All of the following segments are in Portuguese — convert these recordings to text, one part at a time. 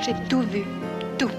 J'ai tout vu. Tout.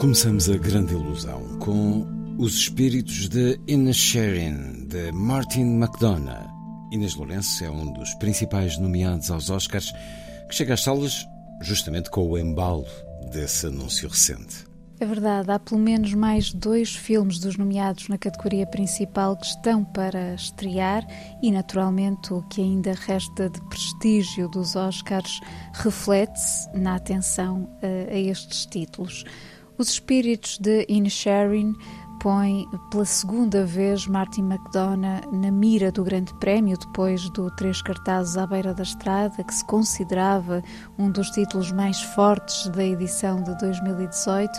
Começamos a grande ilusão com Os Espíritos de Inisherin, de Martin McDonough. Inês Lourenço é um dos principais nomeados aos Oscars, que chega às salas justamente com o embalo desse anúncio recente. É verdade, há pelo menos mais dois filmes dos nomeados na categoria principal que estão para estrear e, naturalmente, o que ainda resta de prestígio dos Oscars reflete-se na atenção uh, a estes títulos. Os Espíritos de Inisherin põe pela segunda vez Martin McDonough na mira do Grande Prémio, depois do Três Cartazes à Beira da Estrada, que se considerava um dos títulos mais fortes da edição de 2018.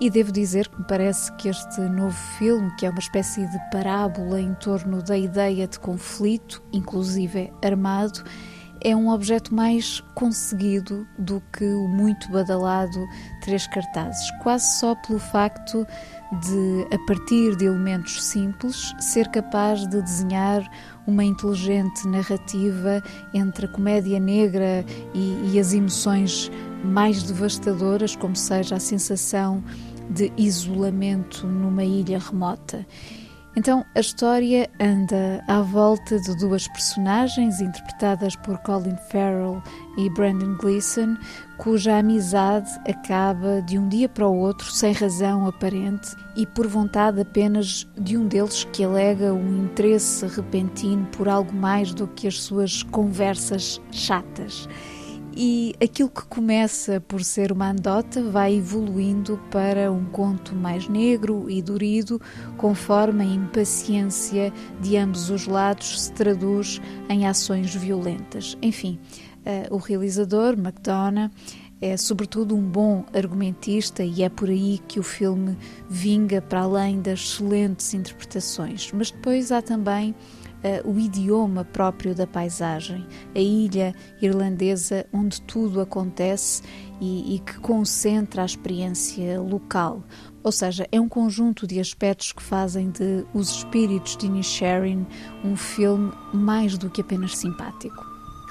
E devo dizer que me parece que este novo filme, que é uma espécie de parábola em torno da ideia de conflito, inclusive armado, é um objeto mais conseguido do que o muito badalado Três Cartazes, quase só pelo facto de, a partir de elementos simples, ser capaz de desenhar uma inteligente narrativa entre a comédia negra e, e as emoções mais devastadoras, como seja a sensação de isolamento numa ilha remota. Então, a história anda à volta de duas personagens interpretadas por Colin Farrell e Brandon Gleeson, cuja amizade acaba de um dia para o outro sem razão aparente e por vontade apenas de um deles que alega um interesse repentino por algo mais do que as suas conversas chatas e aquilo que começa por ser uma andota vai evoluindo para um conto mais negro e durido, conforme a impaciência de ambos os lados se traduz em ações violentas. Enfim, uh, o realizador, McDonough, é sobretudo um bom argumentista e é por aí que o filme vinga para além das excelentes interpretações. Mas depois há também uh, o idioma próprio da paisagem, a ilha irlandesa onde tudo acontece e, e que concentra a experiência local. Ou seja, é um conjunto de aspectos que fazem de Os Espíritos de Inisherin um filme mais do que apenas simpático.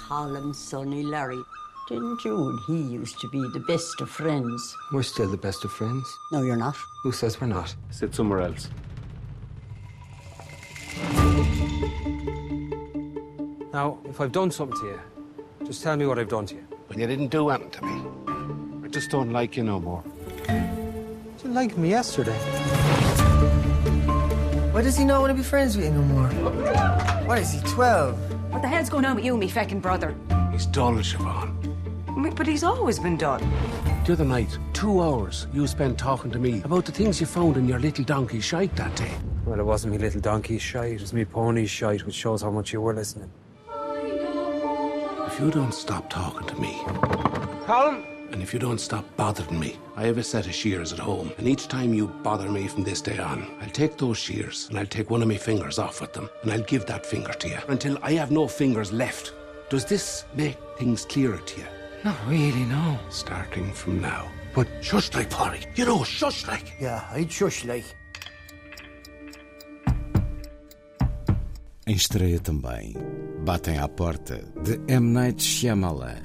Callum, Sonny, Larry. Didn't you and he used to be the best of friends? We're still the best of friends. No, you're not. Who says we're not? Sit somewhere else. Now, if I've done something to you, just tell me what I've done to you. When you didn't do anything to me. I just don't like you no more. You didn't like me yesterday. Why does he not want to be friends with you no more? Why is he, 12? What the hell's going on with you, me feckin' brother? He's dull, Siobhan. But he's always been done. The other night, two hours you spent talking to me about the things you found in your little donkey shite that day. Well, it wasn't me little donkey's shite, it was me pony's shite, which shows how much you were listening. If you don't stop talking to me, Colin! and if you don't stop bothering me, I have a set of shears at home, and each time you bother me from this day on, I'll take those shears and I'll take one of my fingers off with them, and I'll give that finger to you until I have no fingers left. Does this make things clearer to you? Not really, no. Starting from now. But shush like, Polly. You know, shush like. Yeah, I'd shush like. Em estreia também, batem à porta de M. Night Shyamalan,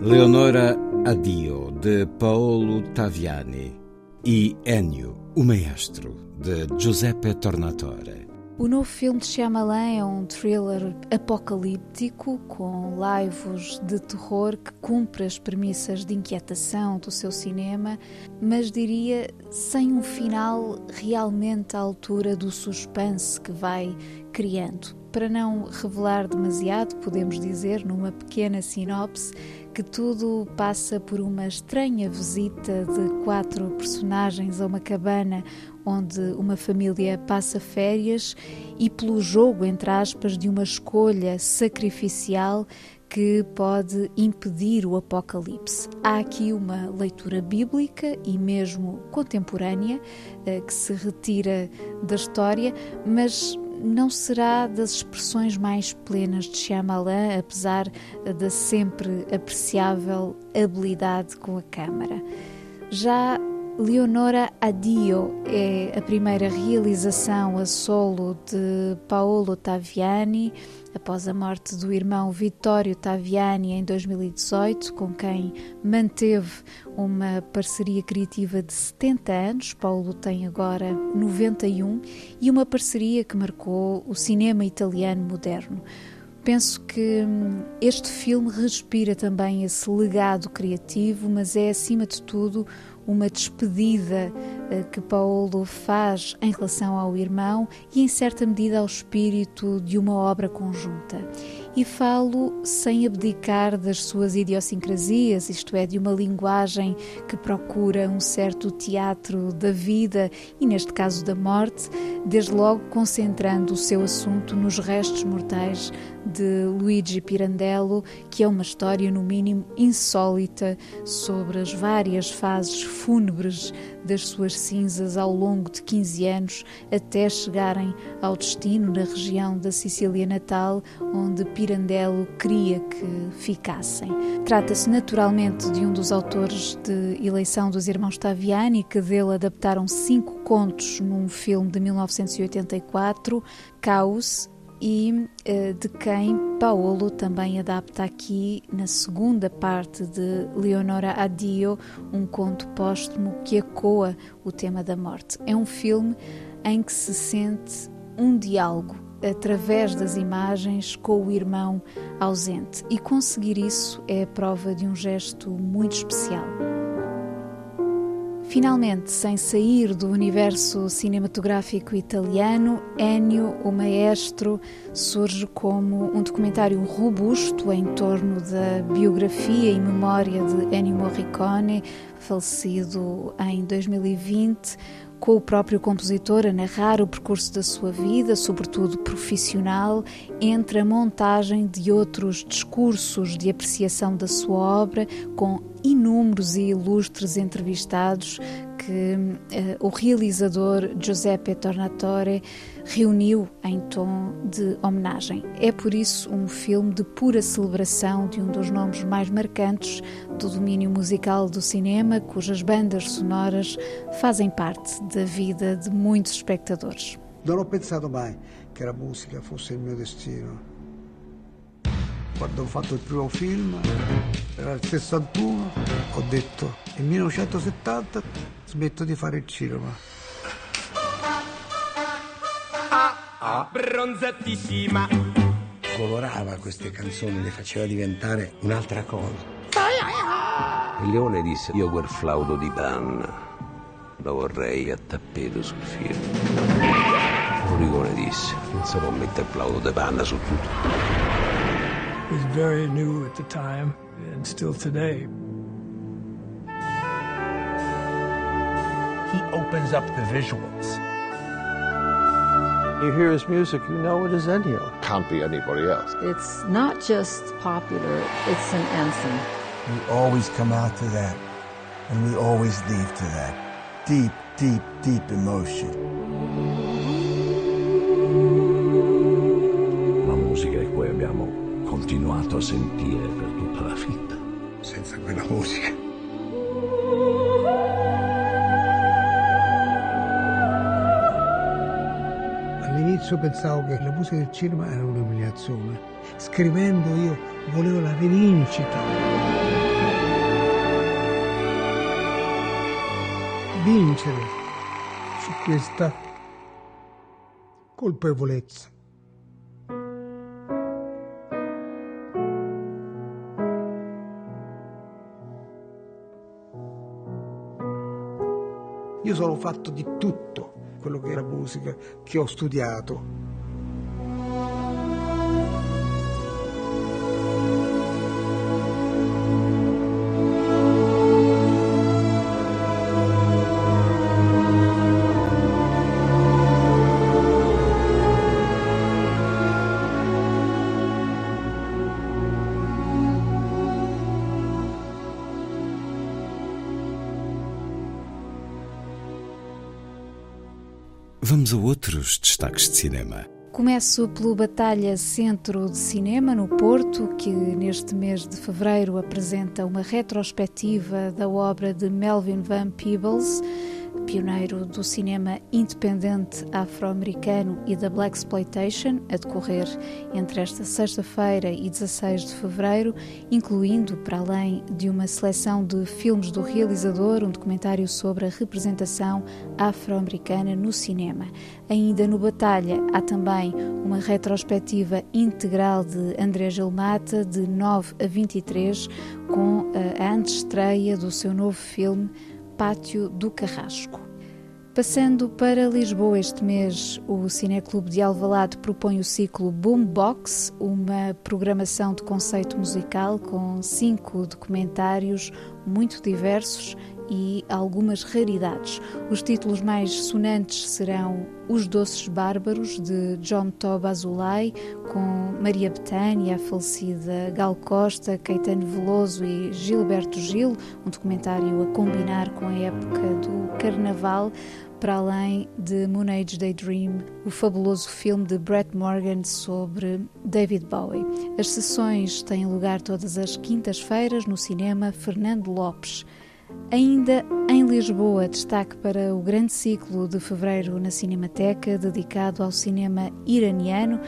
Leonora Adio, de Paolo Taviani e Ennio, o Maestro, de Giuseppe Tornatore. O novo filme de Shyamalan é um thriller apocalíptico com laivos de terror que cumpre as premissas de inquietação do seu cinema, mas diria sem um final realmente à altura do suspense que vai criando. Para não revelar demasiado, podemos dizer numa pequena sinopse que tudo passa por uma estranha visita de quatro personagens a uma cabana onde uma família passa férias e pelo jogo, entre aspas, de uma escolha sacrificial que pode impedir o apocalipse. Há aqui uma leitura bíblica e mesmo contemporânea eh, que se retira da história, mas não será das expressões mais plenas de Shyamalan, apesar da sempre apreciável habilidade com a câmara. Já Leonora Adio é a primeira realização a solo de Paolo Taviani, após a morte do irmão Vittorio Taviani em 2018, com quem manteve uma parceria criativa de 70 anos. Paulo tem agora 91 e uma parceria que marcou o cinema italiano moderno. Penso que hum, este filme respira também esse legado criativo, mas é acima de tudo uma despedida eh, que Paulo faz em relação ao irmão e, em certa medida, ao espírito de uma obra conjunta. E falo sem abdicar das suas idiosincrasias, isto é, de uma linguagem que procura um certo teatro da vida e, neste caso, da morte, desde logo concentrando o seu assunto nos restos mortais de Luigi Pirandello, que é uma história, no mínimo, insólita sobre as várias fases fúnebres das suas cinzas ao longo de 15 anos até chegarem ao destino na região da Sicília natal, onde Pirandello queria que ficassem. Trata-se naturalmente de um dos autores de Eleição dos Irmãos Taviani, que dele adaptaram cinco contos num filme de 1984, Caos, e uh, de quem Paolo também adapta aqui na segunda parte de Leonora Addio, um conto póstumo que ecoa o tema da morte. É um filme em que se sente um diálogo através das imagens com o irmão ausente e conseguir isso é a prova de um gesto muito especial. Finalmente, sem sair do universo cinematográfico italiano, Ennio, o maestro, surge como um documentário robusto em torno da biografia e memória de Ennio Morricone, falecido em 2020, com o próprio compositor a narrar o percurso da sua vida, sobretudo profissional, entre a montagem de outros discursos de apreciação da sua obra, com inúmeros e ilustres entrevistados que uh, o realizador Giuseppe Tornatore reuniu em tom de homenagem. É por isso um filme de pura celebração de um dos nomes mais marcantes do domínio musical do cinema, cujas bandas sonoras fazem parte da vida de muitos espectadores. Non ho pensato mai che la musica fosse il mio destino. Quando ho fatto il primo film, era il 61, ho detto nel 1970 smetto di fare il cinema. Ah, bronzatissima. Colorava queste canzoni, le faceva diventare un'altra cosa. Il leone disse, io quel flauto di panna lo vorrei a tappeto sul film. L'oricone disse, non si può mettere il flauto di panna su tutto. It was very new at the time and still today. He opens up the visuals. You hear his music, you know it is Ennio. Can't be anybody else. It's not just popular, it's an anthem. We always come out to that, and we always leave to that. Deep, deep, deep emotion. La musica che poi abbiamo continuato a sentire per tutta la vita. Senza quella musica. All'inizio pensavo che la musica del cinema era un'umiliazione. Scrivendo io volevo la rivincita. Vincere su questa colpevolezza. Io sono fatto di tutto quello che è la musica che ho studiato. Vamos a outros destaques de cinema. Começo pelo Batalha Centro de Cinema, no Porto, que neste mês de fevereiro apresenta uma retrospectiva da obra de Melvin Van Peebles pioneiro do cinema independente afro-americano e da Black Exploitation, a decorrer entre esta sexta-feira e 16 de fevereiro, incluindo, para além de uma seleção de filmes do realizador, um documentário sobre a representação afro-americana no cinema. Ainda no Batalha há também uma retrospectiva integral de André Gilmata, de 9 a 23, com a antestreia do seu novo filme Pátio do Carrasco. Passando para Lisboa este mês, o Cineclube de Alvalade propõe o ciclo Boombox, uma programação de conceito musical com cinco documentários muito diversos e algumas raridades. Os títulos mais sonantes serão Os Doces Bárbaros, de John Tob Azulay, com Maria Betânia, a falecida Gal Costa, Caetano Veloso e Gilberto Gil, um documentário a combinar com a época do Carnaval para além de Moon Age Daydream, o fabuloso filme de Brett Morgan sobre David Bowie. As sessões têm lugar todas as quintas-feiras no cinema Fernando Lopes. Ainda em Lisboa, destaque para o grande ciclo de fevereiro na Cinemateca, dedicado ao cinema iraniano.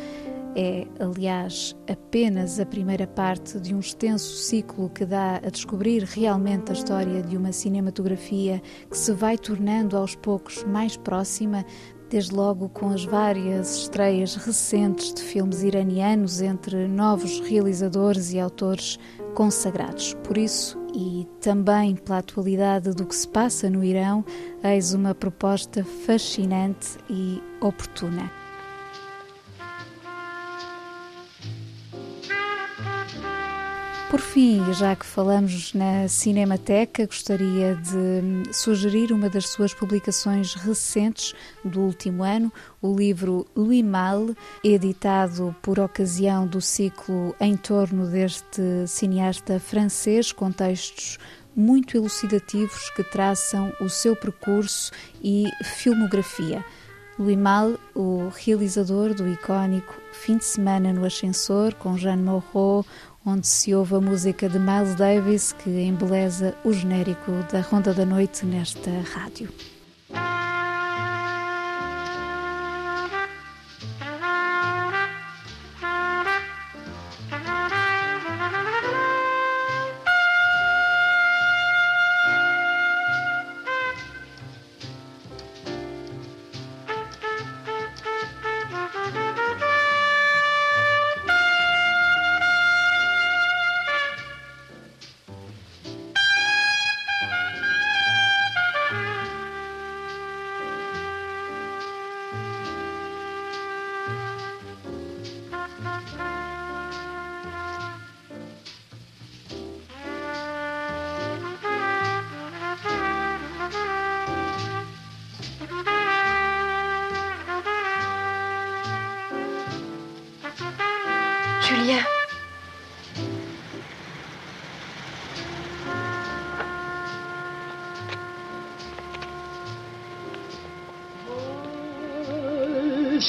É, aliás, apenas a primeira parte de um extenso ciclo que dá a descobrir realmente a história de uma cinematografia que se vai tornando aos poucos mais próxima desde logo com as várias estreias recentes de filmes iranianos entre novos realizadores e autores consagrados. Por isso, e também pela atualidade do que se passa no Irão, eis uma proposta fascinante e oportuna. Por fim, já que falamos na Cinemateca, gostaria de sugerir uma das suas publicações recentes do último ano, o livro Louis Mal, editado por ocasião do ciclo em torno deste cineasta francês, com textos muito elucidativos que traçam o seu percurso e filmografia. Louis Mal, o realizador do icónico Fim de Semana no Ascensor, com Jeanne Moreau, onde se ouve a música de Miles Davis que embeleza o genérico da Ronda da Noite nesta rádio.